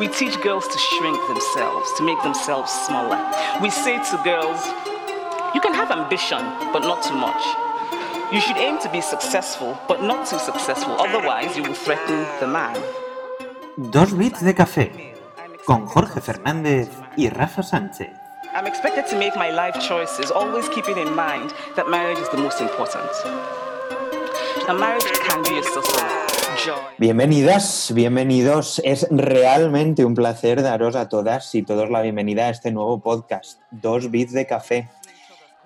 We teach girls to shrink themselves, to make themselves smaller. We say to girls, you can have ambition, but not too much. You should aim to be successful, but not too successful, otherwise, you will threaten the man. Dos bits de café con Jorge Fernández y Rafa Sánchez. I'm expected to make my life choices, always keeping in mind that marriage is the most important. A marriage can be a joy. Bienvenidas, bienvenidos. Es realmente un placer daros a todas y todos la bienvenida a este nuevo podcast, Dos Bits de Café.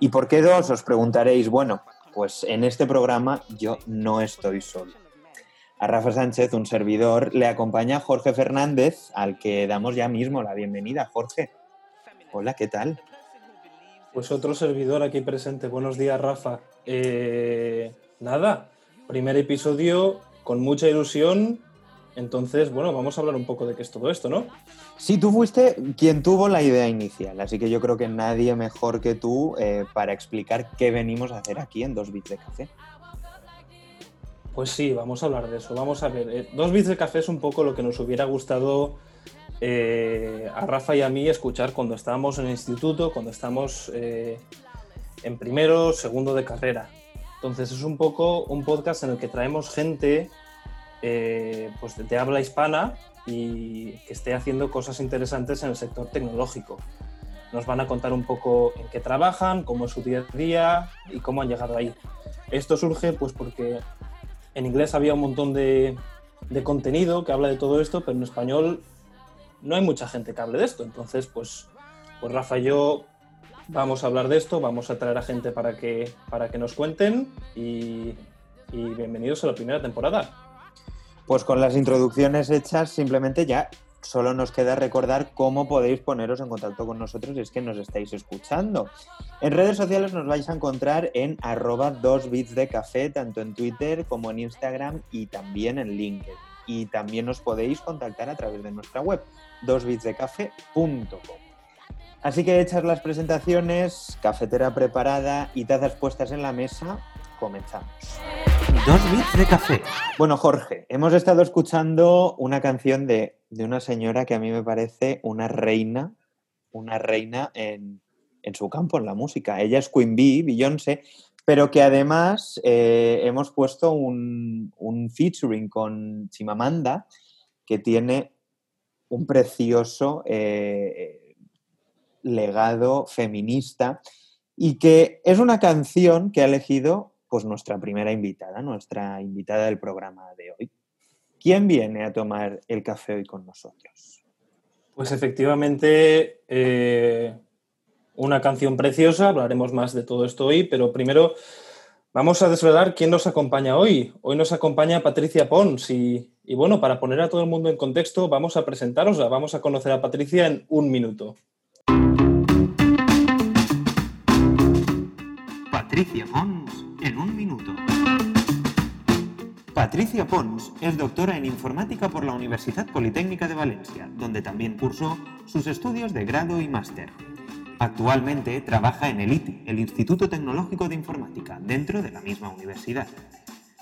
¿Y por qué dos? Os preguntaréis. Bueno, pues en este programa yo no estoy solo. A Rafa Sánchez, un servidor, le acompaña Jorge Fernández, al que damos ya mismo la bienvenida. Jorge, hola, ¿qué tal? Pues otro servidor aquí presente. Buenos días, Rafa. Eh, nada, primer episodio con mucha ilusión. Entonces, bueno, vamos a hablar un poco de qué es todo esto, ¿no? Sí, tú fuiste quien tuvo la idea inicial, así que yo creo que nadie mejor que tú eh, para explicar qué venimos a hacer aquí en Dos Bits de Café. Pues sí, vamos a hablar de eso. Vamos a ver, eh, dos bits de café es un poco lo que nos hubiera gustado eh, a Rafa y a mí escuchar cuando estábamos en el instituto, cuando estamos eh, en primero, segundo de carrera. Entonces es un poco un podcast en el que traemos gente eh, pues de habla hispana y que esté haciendo cosas interesantes en el sector tecnológico. Nos van a contar un poco en qué trabajan, cómo es su día a día y cómo han llegado ahí. Esto surge pues porque en inglés había un montón de, contenido que habla de todo esto, pero en español no hay mucha gente que hable de esto. Entonces, pues, pues Rafa y yo vamos a hablar de esto, vamos a traer a gente para que, para que nos cuenten y, bienvenidos a la primera temporada. Pues con las introducciones hechas, simplemente ya solo nos queda recordar cómo podéis poneros en contacto con nosotros si es que nos estáis escuchando. En redes sociales nos vais a encontrar en arroba de café, tanto en Twitter como en Instagram y también en LinkedIn. Y también nos podéis contactar a través de nuestra web, dosbitsdecafe.com. Así que hechas las presentaciones, cafetera preparada y tazas puestas en la mesa, comenzamos. Dos bits de café. Bueno, Jorge, hemos estado escuchando una canción de, de una señora que a mí me parece una reina, una reina en, en su campo, en la música. Ella es Queen Bee, Beyoncé, pero que además eh, hemos puesto un, un featuring con Chimamanda, que tiene un precioso eh, legado feminista y que es una canción que ha elegido pues nuestra primera invitada, nuestra invitada del programa de hoy. ¿Quién viene a tomar el café hoy con nosotros? Pues efectivamente, eh, una canción preciosa, hablaremos más de todo esto hoy, pero primero vamos a desvelar quién nos acompaña hoy. Hoy nos acompaña Patricia Pons y, y bueno, para poner a todo el mundo en contexto, vamos a presentaros, vamos a conocer a Patricia en un minuto. Patricia Pons en un minuto. Patricia Pons es doctora en informática por la Universidad Politécnica de Valencia, donde también cursó sus estudios de grado y máster. Actualmente trabaja en el ITI, el Instituto Tecnológico de Informática, dentro de la misma universidad.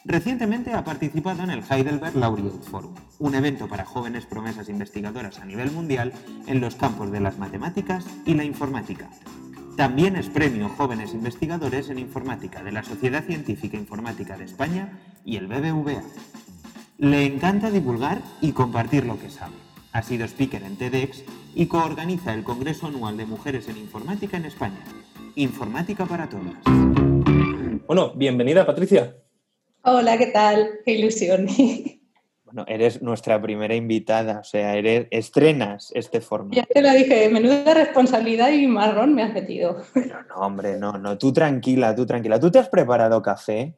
Recientemente ha participado en el Heidelberg Laureate Forum, un evento para jóvenes promesas investigadoras a nivel mundial en los campos de las matemáticas y la informática. También es premio Jóvenes Investigadores en Informática de la Sociedad Científica Informática de España y el BBVA. Le encanta divulgar y compartir lo que sabe. Ha sido speaker en TEDx y coorganiza el Congreso Anual de Mujeres en Informática en España. Informática para todas. Bueno, bienvenida Patricia. Hola, ¿qué tal? Qué ilusión. Bueno, eres nuestra primera invitada, o sea, eres, estrenas este formato. Ya te lo dije, menuda responsabilidad y marrón me has metido. Pero no, hombre, no, no, tú tranquila, tú tranquila. ¿Tú te has preparado café?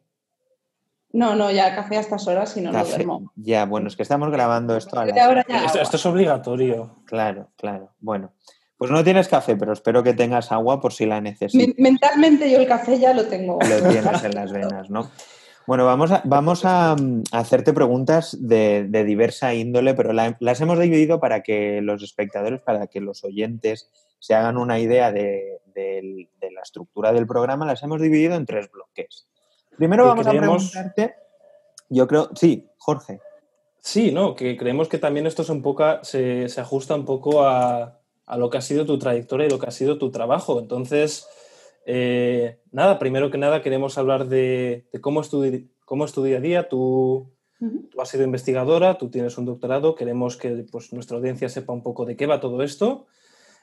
No, no, ya café a estas horas y no lo Café. duermo. Ya, bueno, es que estamos grabando esto a las... ahora ya Esto, esto es obligatorio. Claro, claro. Bueno, pues no tienes café, pero espero que tengas agua por si la necesitas. Men- Mentalmente yo el café ya lo tengo. Lo tienes en las venas, ¿no? Bueno, vamos a, vamos a, mm, hacerte preguntas de, de diversa índole, pero la- las hemos dividido para que los espectadores, para que los oyentes se hagan una idea de, la estructura del programa, las hemos dividido en tres bloques. Primero vamos creemos- a preguntarte, yo creo, sí, Jorge. Sí, no, que creemos que también esto un poco, se, ajusta un poco a, lo que ha sido tu trayectoria y lo que ha sido tu trabajo. Entonces, eh, nada, primero que nada queremos hablar de, cómo, es tu, cómo es tu día a día. Tú, tú, has sido investigadora, tú tienes un doctorado, queremos que pues, nuestra audiencia sepa un poco de qué va todo esto.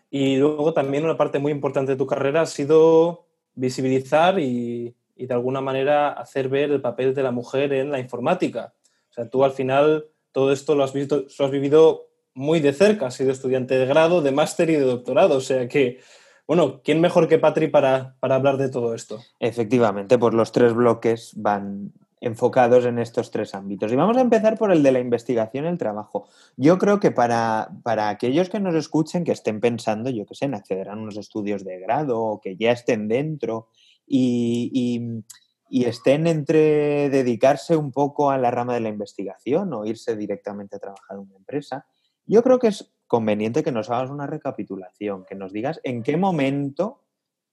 Y luego también una parte muy importante de tu carrera ha sido visibilizar y, y de alguna manera hacer ver el papel de la mujer en la informática. O sea, tú al final todo esto lo has, visto, lo has vivido muy de cerca, has sido estudiante de grado, de máster y de doctorado, o sea que, bueno, ¿quién mejor que Patri para, para hablar de todo esto? Efectivamente, pues los tres bloques van enfocados en estos tres ámbitos. Y vamos a empezar por el de la investigación y el trabajo. Yo creo que para, para aquellos que nos escuchen, que estén pensando, yo qué sé, en acceder a unos estudios de grado o que ya estén dentro y, estén entre dedicarse un poco a la rama de la investigación o irse directamente a trabajar en una empresa, yo creo que es conveniente que nos hagas una recapitulación, que nos digas en qué momento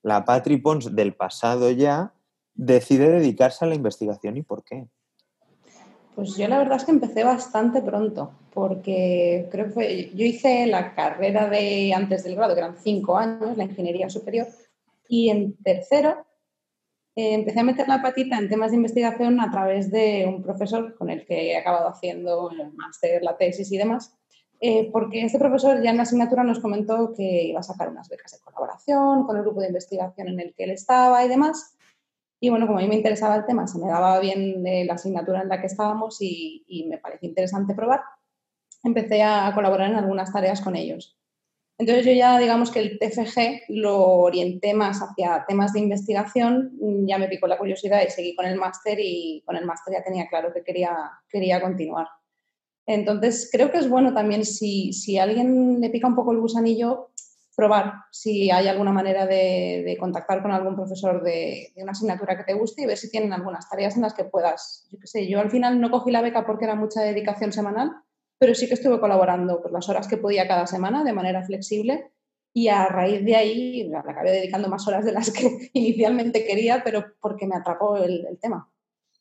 la Patri Pons del pasado ya decide dedicarse a la investigación y por qué. Pues yo la verdad es que empecé bastante pronto, porque creo que fue, yo hice la carrera de antes del grado, que eran cinco años, la ingeniería superior, y en tercero eh, empecé a meter la patita en temas de investigación a través de un profesor con el que he acabado haciendo el máster, la tesis y demás, eh, porque este profesor ya en la asignatura nos comentó que iba a sacar unas becas de colaboración con el grupo de investigación en el que él estaba y demás. Y bueno, como a mí me interesaba el tema, se me daba bien la asignatura en la que estábamos y, y me pareció interesante probar, empecé a colaborar en algunas tareas con ellos. Entonces yo ya digamos que el TFG lo orienté más hacia temas de investigación, ya me picó la curiosidad y seguí con el máster y con el máster ya tenía claro que quería, quería continuar. Entonces creo que es bueno también si, si alguien le pica un poco el gusanillo, probar si hay alguna manera de, contactar con algún profesor de, de, una asignatura que te guste y ver si tienen algunas tareas en las que puedas, yo qué sé, yo al final no cogí la beca porque era mucha dedicación semanal, pero sí que estuve colaborando por las horas que podía cada semana de manera flexible y a raíz de ahí le acabé dedicando más horas de las que inicialmente quería, pero porque me atrapó el, tema.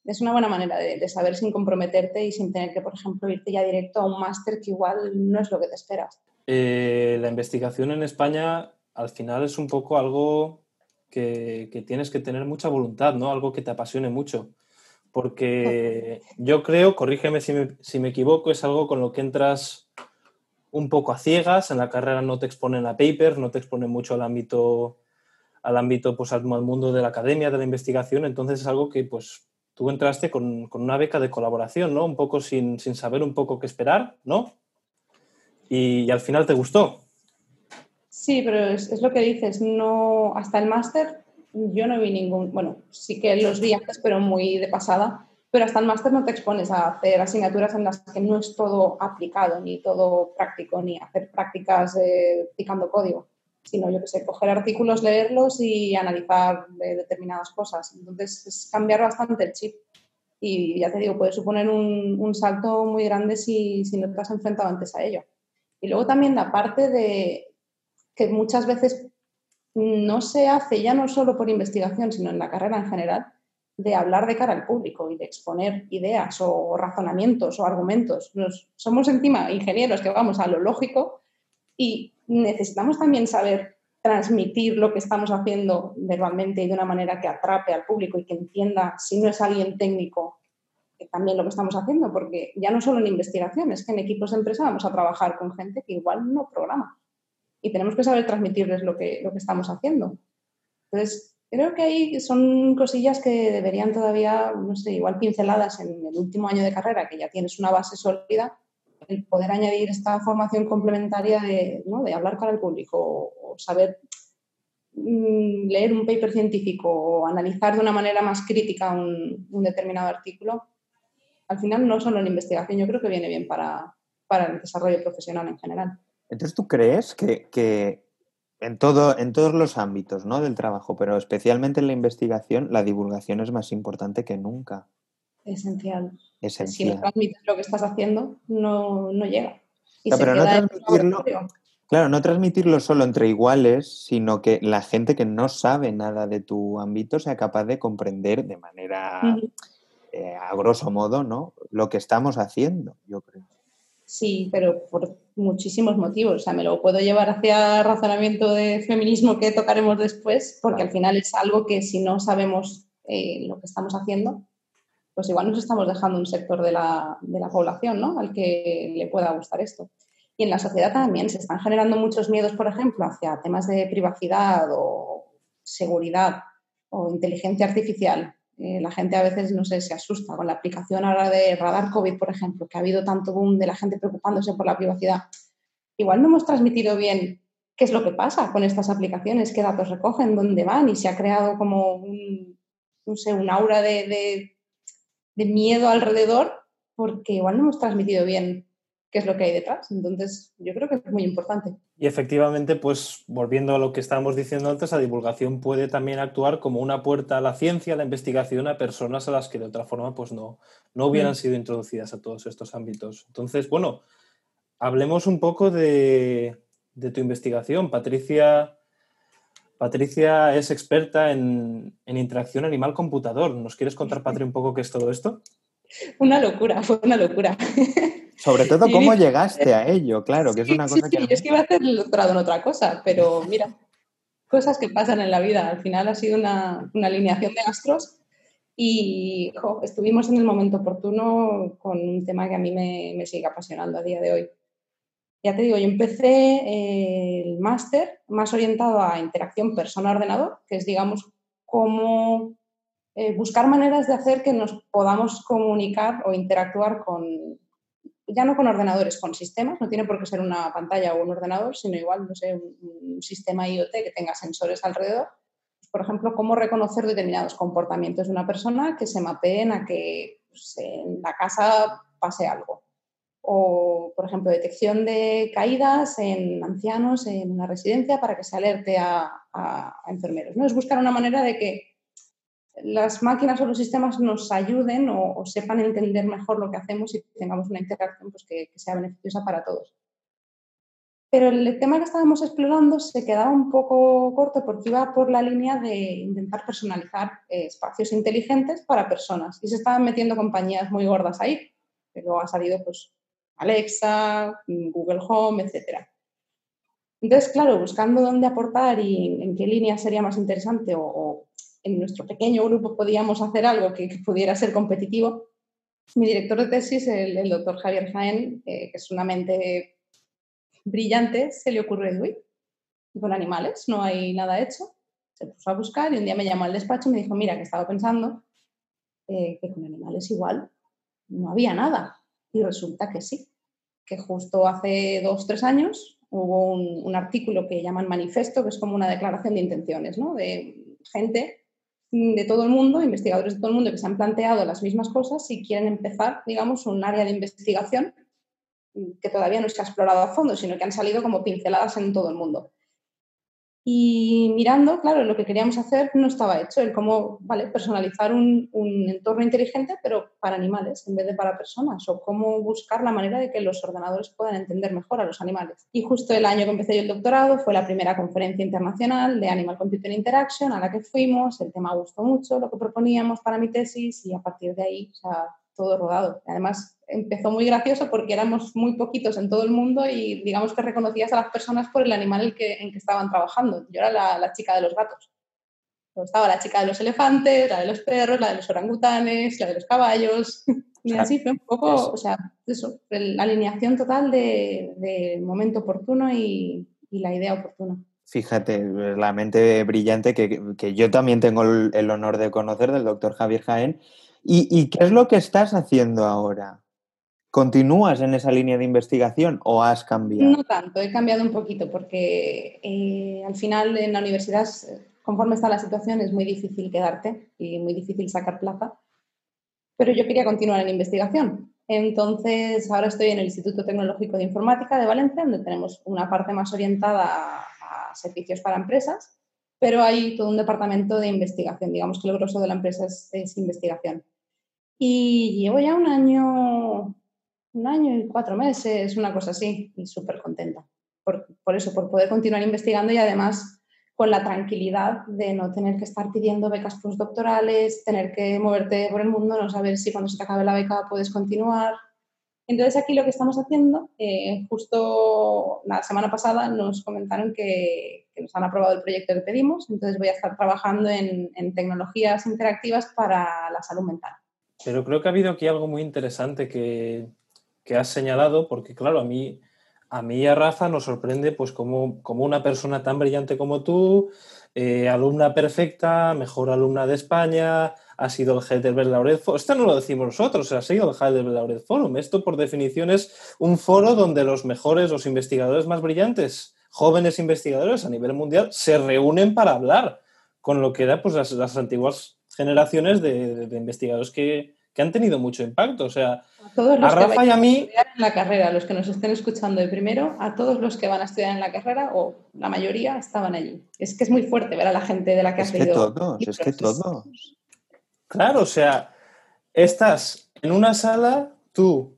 Es una buena manera de, saber sin comprometerte y sin tener que, por ejemplo, irte ya directo a un máster que igual no es lo que te esperas. Eh, la investigación en España al final es un poco algo que, que, tienes que tener mucha voluntad, ¿no? Algo que te apasione mucho porque yo creo, corrígeme si me, si me, equivoco, es algo con lo que entras un poco a ciegas, en la carrera no te exponen a papers, no te exponen mucho al ámbito, al ámbito, pues al, mundo de la academia, de la investigación, entonces es algo que pues tú entraste con, con una beca de colaboración, ¿no? Un poco sin, sin saber un poco qué esperar, ¿no? Y, al final te gustó. Sí, pero es, es, lo que dices, no, hasta el máster yo no vi ningún, bueno, sí que los vi antes, pero muy de pasada, pero hasta el máster no te expones a hacer asignaturas en las que no es todo aplicado, ni todo práctico, ni hacer prácticas eh, picando código, sino yo que sé, coger artículos, leerlos y analizar determinadas cosas. Entonces es cambiar bastante el chip. Y ya te digo, puede suponer un, un salto muy grande si, si no te has enfrentado antes a ello. Y luego también la parte de que muchas veces no se hace ya no solo por investigación, sino en la carrera en general, de hablar de cara al público y de exponer ideas o razonamientos o argumentos. somos encima ingenieros que vamos a lo lógico y necesitamos también saber transmitir lo que estamos haciendo verbalmente y de una manera que atrape al público y que entienda, si no es alguien técnico, también lo que estamos haciendo, porque ya no solo en investigación, es que en equipos de empresa vamos a trabajar con gente que igual no programa y tenemos que saber transmitirles lo que, lo que estamos haciendo. Entonces, creo que ahí son cosillas que deberían todavía, no sé, igual pinceladas en el último año de carrera, que ya tienes una base sólida, el poder añadir esta formación complementaria de, ¿no? de hablar con el público o, saber mm, leer un paper científico o analizar de una manera más crítica un, un, determinado artículo, al final no solo en investigación, yo creo que viene bien para, para el desarrollo profesional en general. Entonces, ¿tú crees que, en, todo, en todos los ámbitos ¿no? del trabajo, pero especialmente en la investigación, la divulgación es más importante que nunca? Esencial. Esencial. Si no transmites lo que estás haciendo, no, llega. pero no transmitirlo, claro, no transmitirlo solo entre iguales, sino que la gente que no sabe nada de tu ámbito sea capaz de comprender de manera eh, a grosso modo, ¿no? Lo que estamos haciendo, yo creo. Sí, pero por muchísimos motivos. O sea, me lo puedo llevar hacia razonamiento de feminismo que tocaremos después, porque al final es algo que si no sabemos eh, lo que estamos haciendo, pues igual nos estamos dejando un sector de la, de la población, ¿no? Al que le pueda gustar esto. Y en la sociedad también se están generando muchos miedos, por ejemplo, hacia temas de privacidad o seguridad o inteligencia artificial. Eh, la gente a veces, no sé, se asusta con la aplicación ahora de radar COVID, por ejemplo, que ha habido tanto boom de la gente preocupándose por la privacidad. Igual no hemos transmitido bien qué es lo que pasa con estas aplicaciones, qué datos recogen, dónde van y se ha creado como un, no sé, un aura de, de miedo alrededor porque igual no hemos transmitido bien qué es lo que hay detrás. Entonces, yo creo que es muy importante. Y efectivamente, pues volviendo a lo que estábamos diciendo antes, la divulgación puede también actuar como una puerta a la ciencia, a la investigación, a personas a las que de otra forma pues no, no hubieran mm. sido introducidas a todos estos ámbitos. Entonces, bueno, hablemos un poco de, de tu investigación. Patricia, Patricia es experta en, en interacción animal-computador. ¿Nos quieres contar, Patri, un poco qué es todo esto? Una locura, fue una locura. Sobre todo, ¿cómo llegaste a ello? Claro, que es una cosa que... yo es que iba a hacer el doctorado en otra cosa, pero mira, cosas que pasan en la vida. Al final ha sido una, alineación de astros y estuvimos en el momento oportuno con un tema que a mí me, sigue apasionando a día de hoy. Ya te digo, yo empecé el máster más orientado a interacción persona-ordenador, que es, digamos, cómo eh, buscar maneras de hacer que nos podamos comunicar o interactuar con, ya no con ordenadores, con sistemas, no tiene por qué ser una pantalla o un ordenador, sino igual, no sé, un, sistema IoT que tenga sensores alrededor. Por ejemplo, cómo reconocer determinados comportamientos de una persona que se mapeen a que pues, en la casa pase algo. O, por ejemplo, detección de caídas en ancianos en una residencia para que se alerte a, a enfermeros. ¿no? Es buscar una manera de que las máquinas o los sistemas nos ayuden o, sepan entender mejor lo que hacemos y tengamos una interacción pues, que, sea beneficiosa para todos. Pero el tema que estábamos explorando se quedaba un poco corto porque iba por la línea de intentar personalizar eh, espacios inteligentes para personas. Y se estaban metiendo compañías muy gordas ahí. Pero ha salido pues, Alexa, Google Home, etc. Entonces, claro, buscando dónde aportar y en qué línea sería más interesante o en nuestro pequeño grupo podíamos hacer algo que, pudiera ser competitivo, mi director de tesis, el, doctor Javier Jaén, eh, que es una mente brillante, se le ocurrió el con animales, no hay nada hecho. Se puso a buscar y un día me llamó al despacho y me dijo, mira, que estaba pensando eh, que con animales igual no había nada. Y resulta que sí, que justo hace dos, tres años hubo un, un artículo que llaman manifesto, que es como una declaración de intenciones, ¿no? De gente de todo el mundo, investigadores de todo el mundo que se han planteado las mismas cosas y quieren empezar, digamos, un área de investigación que todavía no se ha explorado a fondo, sino que han salido como pinceladas en todo el mundo. Y mirando, claro, lo que queríamos hacer no estaba hecho, el cómo vale, personalizar un, entorno inteligente, pero para animales en vez de para personas, o cómo buscar la manera de que los ordenadores puedan entender mejor a los animales. Y justo el año que empecé yo el doctorado fue la primera conferencia internacional de Animal Computer Interaction a la que fuimos, el tema gustó mucho, lo que proponíamos para mi tesis, y a partir de ahí, o sea, todo rodado. Además, empezó muy gracioso porque éramos muy poquitos en todo el mundo y digamos que reconocías a las personas por el animal en que, en que estaban trabajando. Yo era la, chica de los gatos. estaba la chica de los elefantes, la de los perros, la de los orangutanes, la de los caballos. Y así fue un poco, o sea, eso, la alineación total del de momento oportuno y, y, la idea oportuna. Fíjate, la mente brillante que, que yo también tengo el, el honor de conocer del doctor Javier Jaén ¿Y, qué es lo que estás haciendo ahora? ¿Continúas en esa línea de investigación o has cambiado? No tanto, he cambiado un poquito porque eh, al final en la universidad, conforme está la situación, es muy difícil quedarte y muy difícil sacar plaza. Pero yo quería continuar en investigación. Entonces, ahora estoy en el Instituto Tecnológico de Informática de Valencia, donde tenemos una parte más orientada a servicios para empresas, pero hay todo un departamento de investigación. Digamos que el grosso de la empresa es investigación. Y llevo ya un año, un año y cuatro meses, una cosa así, y súper contenta. Por, por, eso, por poder continuar investigando y además con la tranquilidad de no tener que estar pidiendo becas postdoctorales, tener que moverte por el mundo, no saber si cuando se te acabe la beca puedes continuar. Entonces aquí lo que estamos haciendo, eh, justo la semana pasada nos comentaron que, nos han aprobado el proyecto que pedimos, entonces voy a estar trabajando en, tecnologías interactivas para la salud mental. Pero creo que ha habido aquí algo muy interesante que, que has señalado, porque claro, a mí a mí y a Rafa nos sorprende pues como, como una persona tan brillante como tú, eh, alumna perfecta, mejor alumna de España, ha sido el Heidelberg Laureate Forum. Esto no lo decimos nosotros, ha sido el Heidelberg Laureate Forum. Esto por definición es un foro donde los mejores, los investigadores más brillantes, jóvenes investigadores a nivel mundial, se reúnen para hablar con lo que eran pues, las, antiguas generaciones de investigadores que, que han tenido mucho impacto. O sea, a, todos los Rafa y a mí. En la carrera, los que nos estén escuchando de primero, a todos los que van a estudiar en la carrera, o la mayoría, estaban allí. Es que es muy fuerte ver a la gente de la que es has que leído. Todos, es que todos. Claro, o sea, estás en una sala, tú,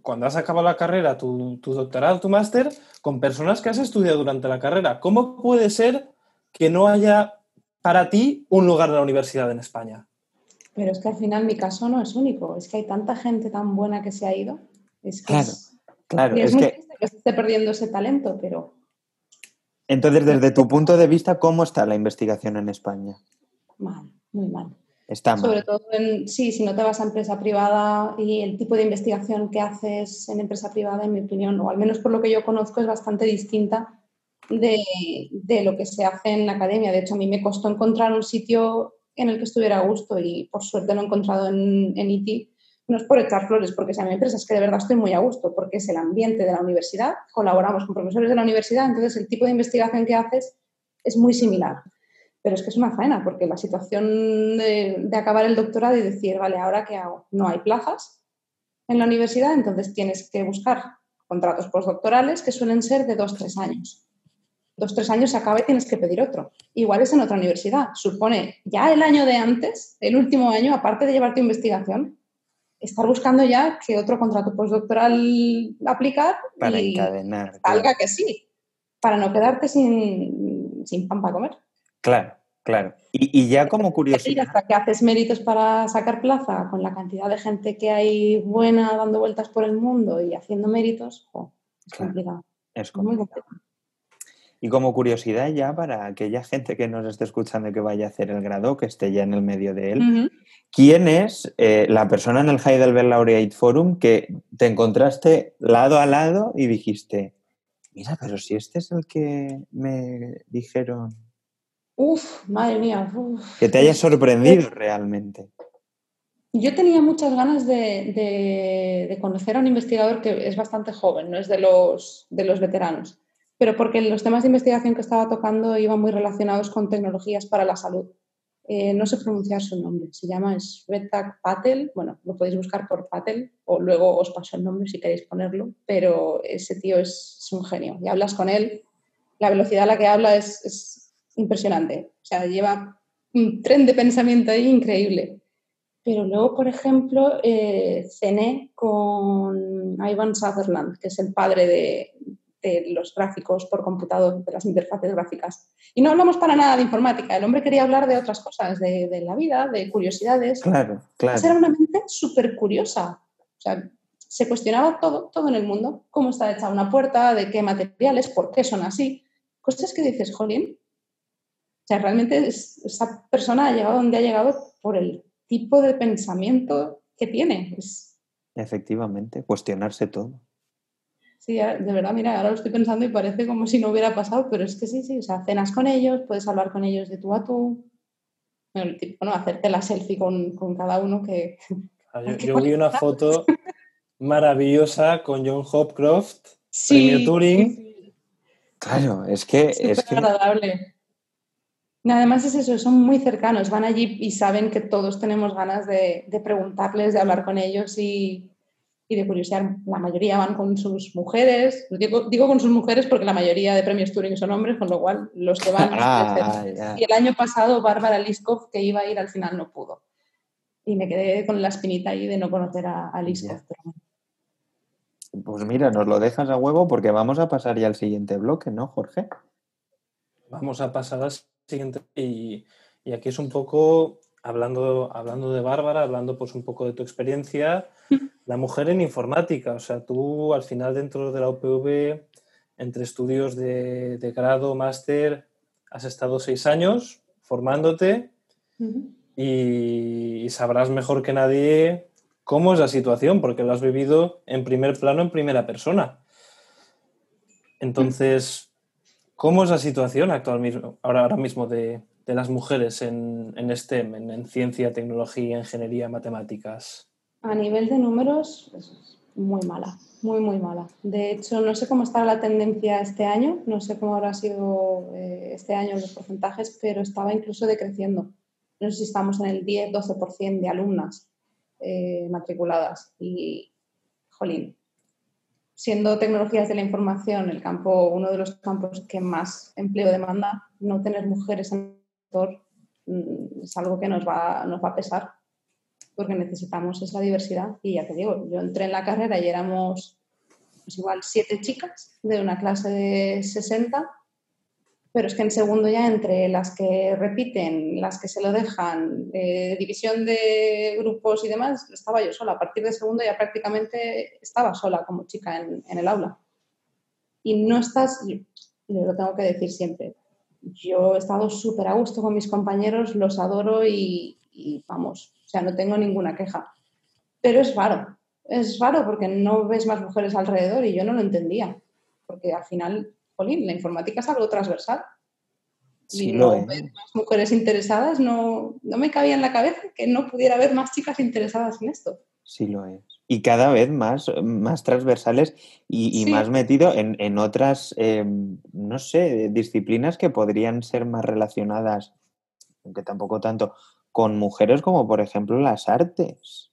cuando has acabado la carrera, tu, tu doctorado, tu máster, con personas que has estudiado durante la carrera. ¿Cómo puede ser que no haya para ti un lugar en la universidad en España? Pero es que al final mi caso no es único, es que hay tanta gente tan buena que se ha ido. Es claro, claro. es, muy triste que se esté perdiendo ese talento, pero... Entonces, desde tu punto de vista, ¿cómo está la investigación en España? Mal, muy mal. Está mal. Sobre todo, en, sí, si no te vas a empresa privada y el tipo de investigación que haces en empresa privada, en mi opinión, o al menos por lo que yo conozco, es bastante distinta de, lo que se hace en la academia. De hecho, a mí me costó encontrar un sitio en el que estuviera a gusto y por suerte lo he encontrado en, en IT, no es por echar flores, porque si a mi empresa es que de verdad estoy muy a gusto, porque es el ambiente de la universidad, colaboramos con profesores de la universidad, entonces el tipo de investigación que haces es muy similar. Pero es que es una faena, porque la situación de, de acabar el doctorado y decir, vale, ¿ahora qué hago? No hay plazas en la universidad, entonces tienes que buscar contratos postdoctorales que suelen ser de dos, tres años dos, tres años se acaba y tienes que pedir otro. Igual es en otra universidad. Supone ya el año de antes, el último año, aparte de llevar tu investigación, estar buscando ya qué otro contrato postdoctoral aplicar para y encadenar. Salga que sí, para no quedarte sin, sin pan para comer. Claro, claro. Y, ya como curiosidad. Hasta que haces méritos para sacar plaza con la cantidad de gente que hay buena dando vueltas por el mundo y haciendo méritos, es complicado. Es complicado. Y como curiosidad ya para aquella gente que nos esté escuchando que vaya a hacer el grado, que esté ya en el medio de él, ¿quién es eh, la persona en el Heidelberg Laureate Forum que te encontraste lado a lado y dijiste, mira, pero si este es el que me dijeron... Uf, madre mía. Que te haya sorprendido realmente. Yo tenía muchas ganas de, de, conocer a un investigador que es bastante joven, no es de los, de los veteranos pero porque los temas de investigación que estaba tocando iban muy relacionados con tecnologías para la salud. Eh, no sé pronunciar su nombre, se llama Svetak Patel, bueno, lo podéis buscar por Patel o luego os paso el nombre si queréis ponerlo, pero ese tío es, un genio y hablas con él, la velocidad a la que habla es, impresionante, o sea, lleva un tren de pensamiento ahí increíble. Pero luego, por ejemplo, eh, cené con Ivan Sutherland, que es el padre de, de los gráficos por computador, de las interfaces gráficas. Y no hablamos para nada de informática, el hombre quería hablar de otras cosas, de, la vida, de curiosidades. Claro, claro. Era una mente súper curiosa. O sea, se cuestionaba todo, todo en el mundo, cómo está hecha una puerta, de qué materiales, por qué son así. Cosas que dices, jolín. O sea, realmente esa persona ha llegado donde ha llegado por el tipo de pensamiento que tiene. Efectivamente, cuestionarse todo. Sí, de verdad, mira, ahora lo estoy pensando y parece como si no hubiera pasado, pero es que sí, sí, o sea, cenas con ellos, puedes hablar con ellos de tú a tú. Bueno, ¿no? hacerte la selfie con, cada uno que... Ah, yo, vi una foto maravillosa con John Hopcroft, sí, premio Turing. Claro, es que... Es, que... agradable. Además es eso, son muy cercanos, van allí y saben que todos tenemos ganas de, de preguntarles, de hablar con ellos y, y de curiosidad. La mayoría van con sus mujeres. Digo, digo, con sus mujeres porque la mayoría de premios Turing son hombres, con lo cual los que van. Ah, y el año pasado, Bárbara Liskov, que iba a ir, al final no pudo. Y me quedé con la espinita ahí de no conocer a, a Liskov. Pues mira, nos lo dejas a huevo porque vamos a pasar ya al siguiente bloque, ¿no, Jorge? Vamos a pasar al siguiente. Y, aquí es un poco, hablando, hablando de Bárbara, hablando pues un poco de tu experiencia, la mujer en informática. O sea, tú al final dentro de la UPV, entre estudios de, grado, máster, has estado seis años formándote y, sabrás mejor que nadie cómo es la situación, porque lo has vivido en primer plano, en primera persona. Entonces, ¿cómo es la situación actual ahora, ahora mismo de, las mujeres en, STEM, en, ciencia, tecnología, ingeniería, matemáticas? A nivel de números, es muy mala, muy, muy mala. De hecho, no sé cómo está la tendencia este año, no sé cómo habrá sido eh, este año los porcentajes, pero estaba incluso decreciendo. No sé si estamos en el 10-12% de alumnas eh, matriculadas. Y, jolín, siendo tecnologías de la información el campo, uno de los campos que más empleo demanda, no tener mujeres en el sector mm, es algo que nos va, nos va a pesar porque necesitamos esa diversidad. Y ya te digo, yo entré en la carrera y éramos pues igual siete chicas de una clase de 60 pero es que en segundo ya entre las que repiten, las que se lo dejan, eh, división de grupos y demás, estaba yo sola. A partir de segundo ya prácticamente estaba sola como chica en, el aula. Y no estás, yo, lo tengo que decir siempre, yo he estado súper a gusto con mis compañeros, los adoro y, y, vamos, sea, no tengo ninguna queja. Pero es raro, es raro porque no ves más mujeres alrededor y yo no lo entendía, porque al final la informática es algo transversal. y no más mujeres interesadas, no, no me cabía en la cabeza que no pudiera haber más chicas interesadas en esto. Sí lo es. Y cada vez más, más transversales y, más metido en, otras, em, no sé, disciplinas que podrían ser más relacionadas, aunque tampoco tanto, con mujeres como por ejemplo las artes.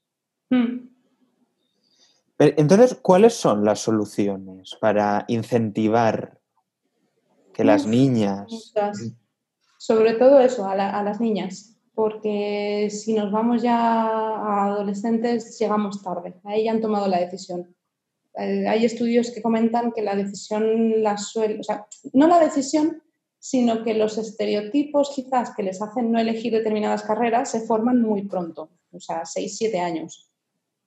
Entonces, ¿cuáles son las soluciones para incentivar que las niñas. Sobre todo eso, a, las niñas, porque si nos vamos ya a adolescentes, llegamos tarde. Ahí ya han tomado la decisión. Eh, hay estudios que comentan que la decisión la suele, o sea, no la decisión, sino que los estereotipos quizás que les hacen no elegir determinadas carreras se forman muy pronto, o sea, 6, 7 años.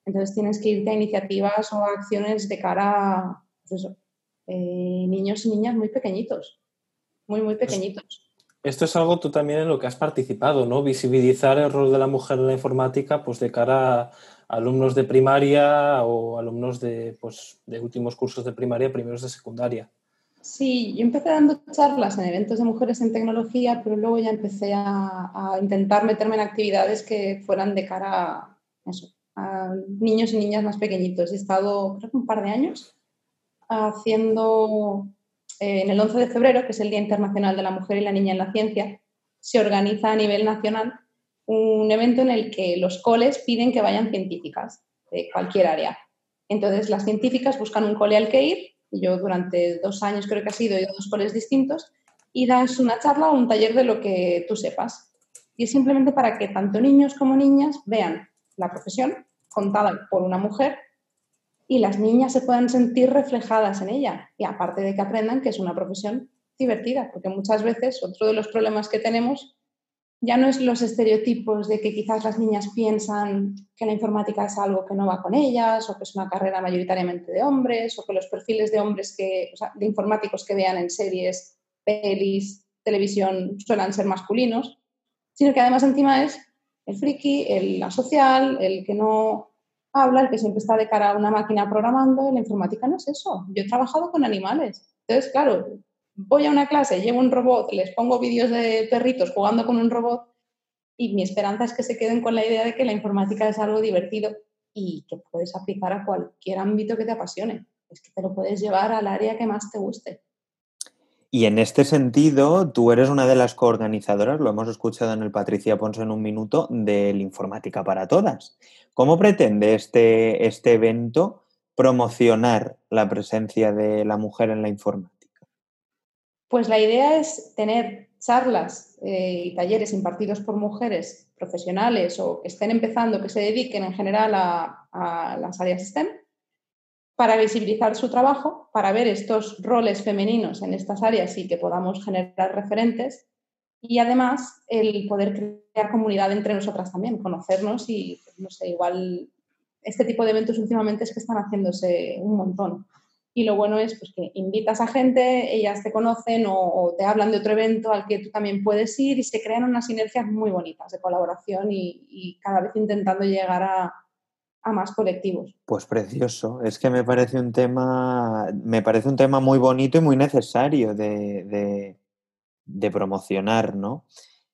Entonces tienes que irte a iniciativas o a acciones de cara a pues eh, niños y niñas muy pequeñitos muy, muy pequeñitos. Esto es algo tú también en lo que has participado, ¿no? Visibilizar el rol de la mujer en la informática, pues de cara a alumnos de primaria o alumnos de, pues, de últimos cursos de primaria, primeros de secundaria. Sí, yo empecé dando charlas en eventos de mujeres en tecnología, pero luego ya empecé a, intentar meterme en actividades que fueran de cara a, niños y niñas más pequeñitos. He estado, creo que un par de años, haciendo en el 11 de febrero, que es el Día Internacional de la Mujer y la Niña en la Ciencia, se organiza a nivel nacional un evento en el que los coles piden que vayan científicas de cualquier área. Entonces, las científicas buscan un cole al que ir, y yo durante dos años creo que ha sido, ido a dos coles distintos, y das una charla o un taller de lo que tú sepas. Y es simplemente para que tanto niños como niñas vean la profesión contada por una mujer y las niñas se puedan sentir reflejadas en ella. Y aparte de que aprendan que es una profesión divertida, porque muchas veces otro de los problemas que tenemos ya no es los estereotipos de que quizás las niñas piensan que la informática es algo que no va con ellas o que es una carrera mayoritariamente de hombres o que los perfiles de hombres que, de informáticos que vean en series, pelis, televisión suelen ser masculinos, sino que además encima es el friki, el asocial, el que no habla el que siempre está de cara a una máquina programando, la informática no es eso. Yo he trabajado con animales. Entonces, claro, voy a una clase, llevo un robot, les pongo vídeos de perritos jugando con un robot y mi esperanza es que se queden con la idea de que la informática es algo divertido y que puedes aplicar a cualquier ámbito que te apasione. Es que te lo puedes llevar al área que más te guste. Y en este sentido, tú eres una de las coorganizadoras, lo hemos escuchado en el Patricia Ponce en un minuto, del Informática para Todas. ¿Cómo pretende este, este evento promocionar la presencia de la mujer en la informática? Pues la idea es tener charlas eh, y talleres impartidos por mujeres profesionales o que estén empezando, que se dediquen en general a, a las áreas STEM, para visibilizar su trabajo, para ver estos roles femeninos en estas áreas y que podamos generar referentes. Y además el poder crear comunidad entre nosotras también, conocernos y, no sé, igual este tipo de eventos últimamente es que están haciéndose un montón. Y lo bueno es pues, que invitas a gente, ellas te conocen o, te hablan de otro evento al que tú también puedes ir y se crean unas sinergias muy bonitas de colaboración y, cada vez intentando llegar a, más colectivos. Pues precioso. Es que me parece un tema, me parece un tema muy bonito y muy necesario de, de, promocionar, ¿no?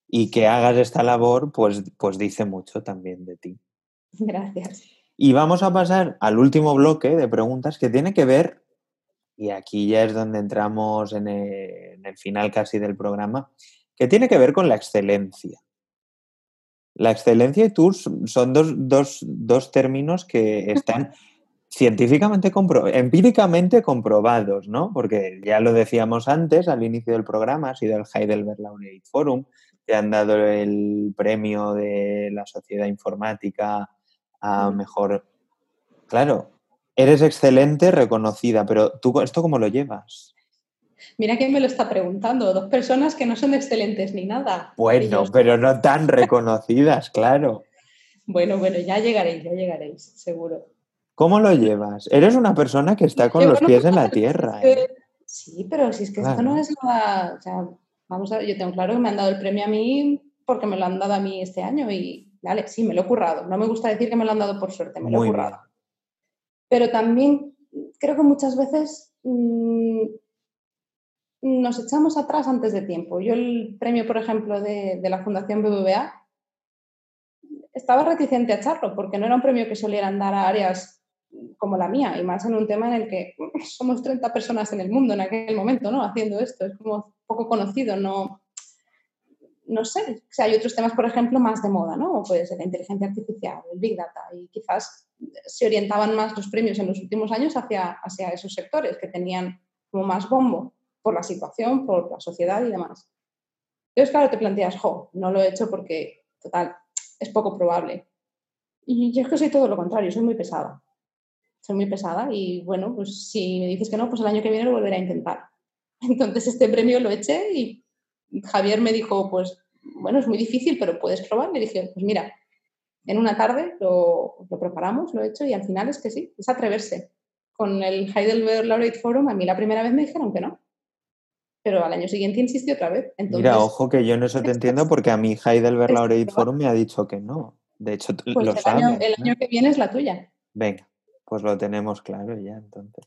Y que hagas esta labor, pues, pues dice mucho también de ti. Gracias. Y vamos a pasar al último bloque de preguntas que tiene que ver y aquí ya es donde entramos en el, final casi del programa, que tiene que ver con la excelencia. La excelencia y tú son dos, términos que están científicamente, empíricamente comprobados, ¿no? Porque ya lo decíamos antes, al inicio del programa, ha sido el Heidelberg Laureate Forum, te han dado el premio de la sociedad informática a mejor... Claro, Eres excelente, reconocida, pero tú esto cómo lo llevas? Mira quién me lo está preguntando, dos personas que no son excelentes ni nada. Bueno, pero no tan reconocidas, claro. Bueno, bueno, ya llegaréis, ya llegaréis, seguro. ¿Cómo lo llevas? Eres una persona que está con los pies en la tierra. ¿eh? Sí, pero si es que esto no es nada. O sea, vamos a ver, yo tengo claro que me han dado el premio a mí porque me lo han dado a mí este año y, vale, sí, me lo he currado. No me gusta decir que me lo han dado por suerte, me lo he currado. Pero también creo que muchas veces mm, nos echamos atrás antes de tiempo. Yo el premio, por ejemplo, de, la Fundación BBVA, estaba reticente a echarlo porque no era un premio que solieran dar a áreas como la mía y más en un tema en el que somos 30 personas en el mundo en aquel momento, ¿no? Haciendo esto, es como poco conocido, no, no sé, o sea, hay otros temas, por ejemplo, más de moda, ¿no? Puede ser la inteligencia artificial, el Big Data, y quizás se orientaban más los premios en los últimos años hacia, hacia esos sectores que tenían como más bombo por la situación, por la sociedad y demás. Entonces, claro, te planteas, jo, no lo he hecho porque, total, es poco probable. Y yo es que soy todo lo contrario, soy muy pesada. Soy muy pesada y, bueno, pues si me dices que no, pues el año que viene lo volveré a intentar. Entonces, este premio lo eché y Javier me dijo, pues bueno, es muy difícil, pero puedes probar. Le dije, pues mira, en una tarde lo, preparamos, lo he hecho y al final es que sí, es atreverse. Con el Heidelberg Laureate Forum, a mí la primera vez me dijeron que no, pero al año siguiente insistí otra vez. Mira, ojo que yo no eso te entiendo porque a mí Heidelberg Laureate Forum me ha dicho que no. De hecho, pues lo el sabes. Año, el año que viene es la tuya. Venga, pues lo tenemos claro ya entonces.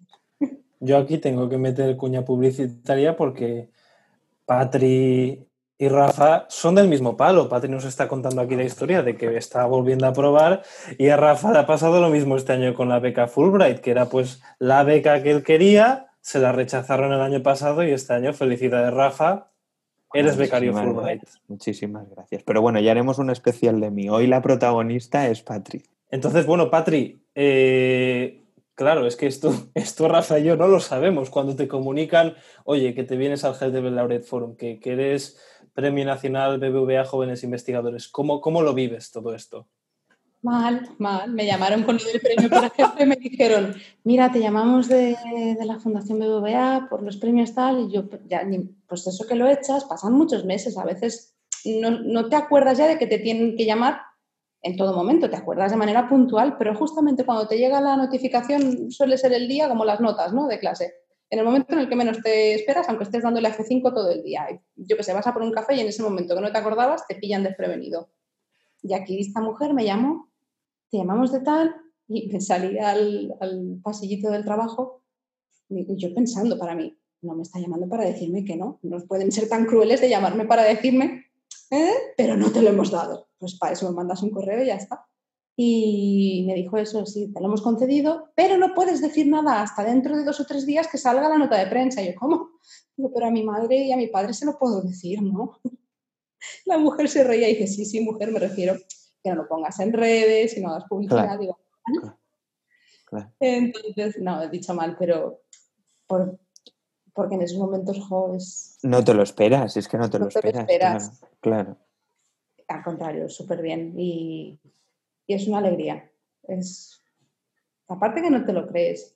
Yo aquí tengo que meter cuña publicitaria porque Patri y Rafa son del mismo palo. Patri nos está contando aquí la historia de que está volviendo a probar y a Rafa le ha pasado lo mismo este año con la beca Fulbright, que era pues la beca que él quería, se la rechazaron el año pasado y este año, felicidades Rafa, eres becario Fulbright. Muchísimas gracias. Pero bueno, ya haremos un especial de mí. Hoy la protagonista es Patri. Entonces, bueno, Patri, eh, Claro, es que esto, esto Rafa y yo no lo sabemos. Cuando te comunican, oye, que te vienes al Heidelberg Laureate Forum, que, eres Premio Nacional BBVA Jóvenes Investigadores, ¿cómo, ¿cómo lo vives todo esto? Mal, mal. Me llamaron con el premio, por ejemplo, y me dijeron, mira, te llamamos de, de, la Fundación BBVA por los premios tal, y yo, ya, pues eso que lo echas, pasan muchos meses, a veces no, no te acuerdas ya de que te tienen que llamar en todo momento, te acuerdas de manera puntual, pero justamente cuando te llega la notificación suele ser el día como las notas ¿no? de clase. En el momento en el que menos te esperas, aunque estés dándole F5 todo el día. Yo que sé, vas a por un café y en ese momento que no te acordabas, te pillan desprevenido. Y aquí esta mujer me llamó, te llamamos de tal, y me salí al, al pasillito del trabajo, y yo pensando para mí, no me está llamando para decirme que no, no pueden ser tan crueles de llamarme para decirme ¿Eh? pero no te lo hemos dado. Pues para eso me mandas un correo y ya está. Y me dijo eso, sí, te lo hemos concedido, pero no puedes decir nada hasta dentro de dos o tres días que salga la nota de prensa. Y yo, ¿cómo? pero a mi madre y a mi padre se lo puedo decir, ¿no? La mujer se reía y dice, sí, sí, mujer, me refiero que no lo pongas en redes y no hagas publicidad. Digo, Entonces, no, he dicho mal, pero por, porque en esos momentos jóvenes... No te lo esperas, es que no te, lo, esperas, Claro, Al contrario, súper bien y, es una alegría. Es aparte que no te lo crees.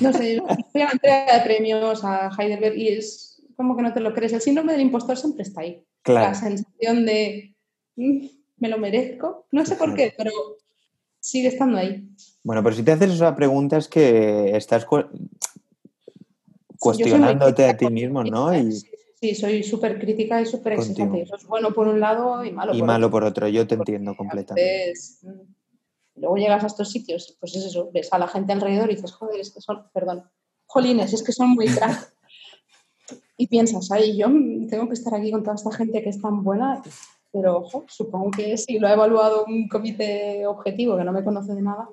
No sé, fui a la entrega de premios a Heidelberg y es como que no te lo crees. El síndrome del impostor siempre está ahí. Claro. La sensación de "Mm, me lo merezco. No sé por qué, pero sigue estando ahí. Bueno, pero si te haces esa pregunta es que estás cuestionándote a ti mismo, ¿no? Y, Sí, sí, soy súper crítica y súper exigente. Eso es bueno por un lado y malo y por malo otro. por otro. Yo te Porque entiendo completamente. veces, mm, luego llegas a estos sitios, pues es eso, ves a la gente alrededor y dices, joder, es que son, perdón, jolines, es que son muy crack. Y piensas, ay, yo tengo que estar aquí con toda esta gente que es tan buena, pero ojo, supongo que si lo ha evaluado un comité objetivo que no me conoce de nada,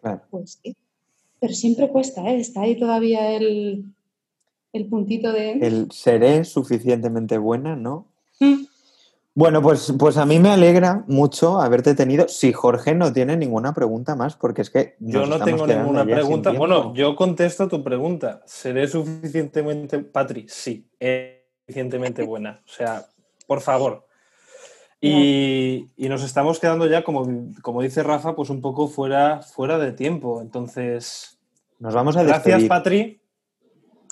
Claro. pues sí. Pero siempre cuesta, ¿eh? Está ahí todavía el, el puntito de... El seré suficientemente buena, ¿no? Mm, Bueno, pues, pues a mí me alegra mucho haberte tenido. Si Jorge no tiene ninguna pregunta más, porque es que Yo no tengo ninguna pregunta. Bueno, yo contesto tu pregunta. ¿Seré suficientemente, Patri? Sí, es suficientemente buena. O sea, por favor. Y, y nos estamos quedando ya, como, como dice Rafa, pues un poco fuera, fuera de tiempo. Entonces, Nos vamos a gracias, despedir. Patri.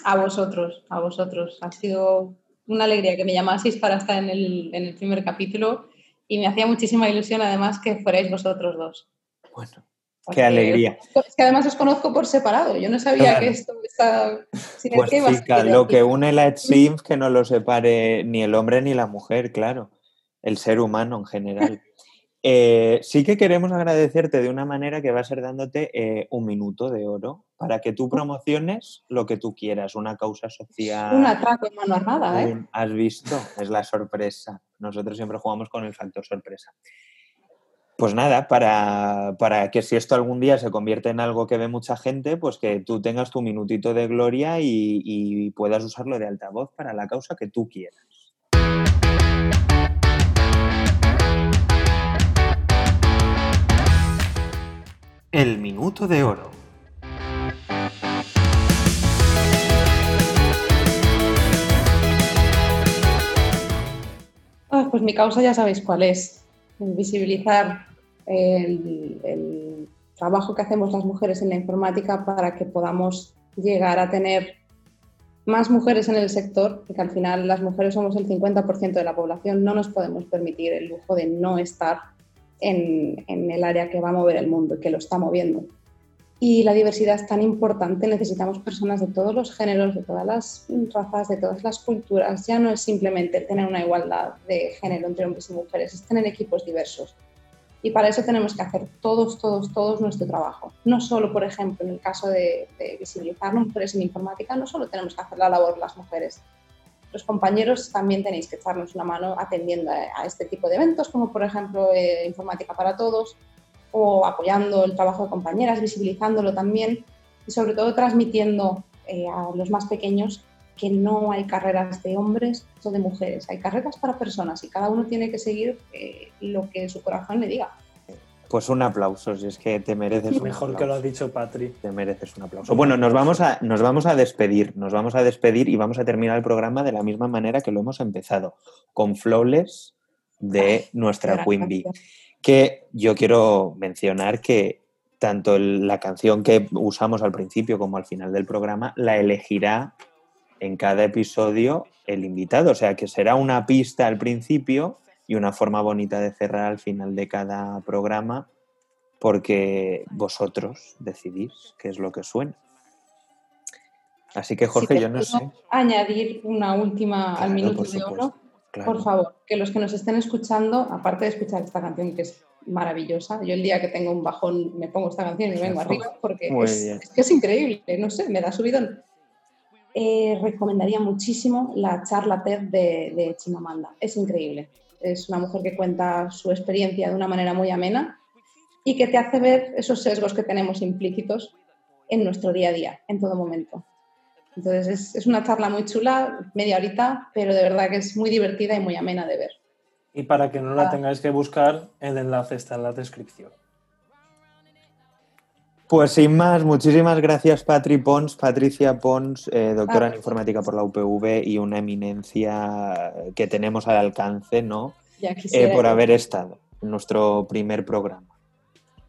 A vosotros, a vosotros. Ha sido una alegría que me llamaseis para estar en el, en el primer capítulo y me hacía muchísima ilusión además que fuerais vosotros dos. Bueno, Porque qué alegría. Es que además os conozco por separado. Yo no sabía Claro. que esto el Pues chica, lo que une la Sims que no lo separe ni el hombre ni la mujer, claro. El ser humano en general. Eh, sí que queremos agradecerte de una manera que va a ser dándote eh, un minuto de oro para que tú promociones lo que tú quieras, una causa social. Un atraco en mano armada, ¿eh? un- ¿Has visto? Es la sorpresa. Nosotros siempre jugamos con el factor sorpresa. Pues nada, para, para que si esto algún día se convierte en algo que ve mucha gente, pues que tú tengas tu minutito de gloria y, y puedas usarlo de altavoz para la causa que tú quieras. El minuto de oro. Pues mi causa ya sabéis cuál es. Visibilizar el, trabajo que hacemos las mujeres en la informática para que podamos llegar a tener más mujeres en el sector, porque al final las mujeres somos el 50% de la población, no nos podemos permitir el lujo de no estar en, en el área que va a mover el mundo y que lo está moviendo. Y la diversidad es tan importante, necesitamos personas de todos los géneros, de todas las razas, de todas las culturas. Ya no es simplemente tener una igualdad de género entre hombres y mujeres, es tener equipos diversos. Y para eso tenemos que hacer todos, todos, todos nuestro trabajo. No solo, por ejemplo, en el caso de, de visibilizar mujeres en informática, no solo tenemos que hacer la labor las mujeres. Los compañeros también tenéis que echarnos una mano atendiendo a, a este tipo de eventos, como por ejemplo eh, Informática para Todos, o apoyando el trabajo de compañeras, visibilizándolo también y sobre todo transmitiendo eh, a los más pequeños que no hay carreras de hombres o de mujeres, hay carreras para personas y cada uno tiene que seguir eh, lo que su corazón le diga. Pues un aplauso, si es que te mereces un Mejor aplauso. que lo ha dicho Patri. Te mereces un aplauso. Bueno, nos vamos, a, nos vamos a despedir, nos vamos a despedir y vamos a terminar el programa de la misma manera que lo hemos empezado, con Flawless de nuestra. Queen Bee. Que yo quiero mencionar que tanto el- la canción que usamos al principio como al final del programa la elegirá en cada episodio el invitado. O sea que será una pista al principio y una forma bonita de cerrar al final de cada programa porque vosotros decidís qué es lo que suena. Así que Jorge, Si yo no sé. Añadir una última Claro, al minuto de oro. Claro. Por favor, que los que nos estén escuchando, aparte de escuchar esta canción que es maravillosa, yo el día que tengo un bajón me pongo esta canción y me vengo arriba porque es que es increíble, no sé, me da subidón. Eh, recomendaría muchísimo la charla TED de, de Chimamanda, es increíble. Es una mujer que cuenta su experiencia de una manera muy amena y que te hace ver esos sesgos que tenemos implícitos en nuestro día a día, en todo momento. Entonces es, es una charla muy chula, media horita, pero de verdad que es muy divertida y muy amena de ver. Y para que no la Ah. tengáis que buscar, el enlace está en la descripción. Pues sin más, muchísimas gracias Patri Pons, Patricia Pons, eh, doctora en Ah. informática por la UPV y una eminencia que tenemos al alcance, ¿no? Ya Eh, por haber estado en nuestro primer programa.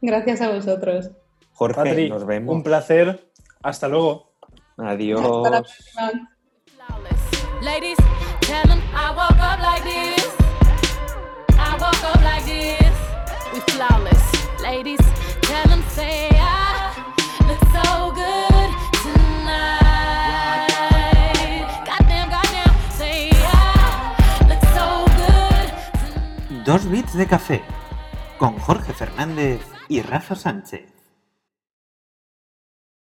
Gracias a vosotros. Jorge, Patri, nos vemos. un placer. Hasta luego. Adiós. Hasta la próxima. Flawless. Ladies, tell I woke up like this. I woke up like this. We flawless. Ladies, tell say I look so good tonight. Goddamn, goddamn, say I look so good tonight. Dos bits de café con Jorge Fernández y Rafa Sánchez.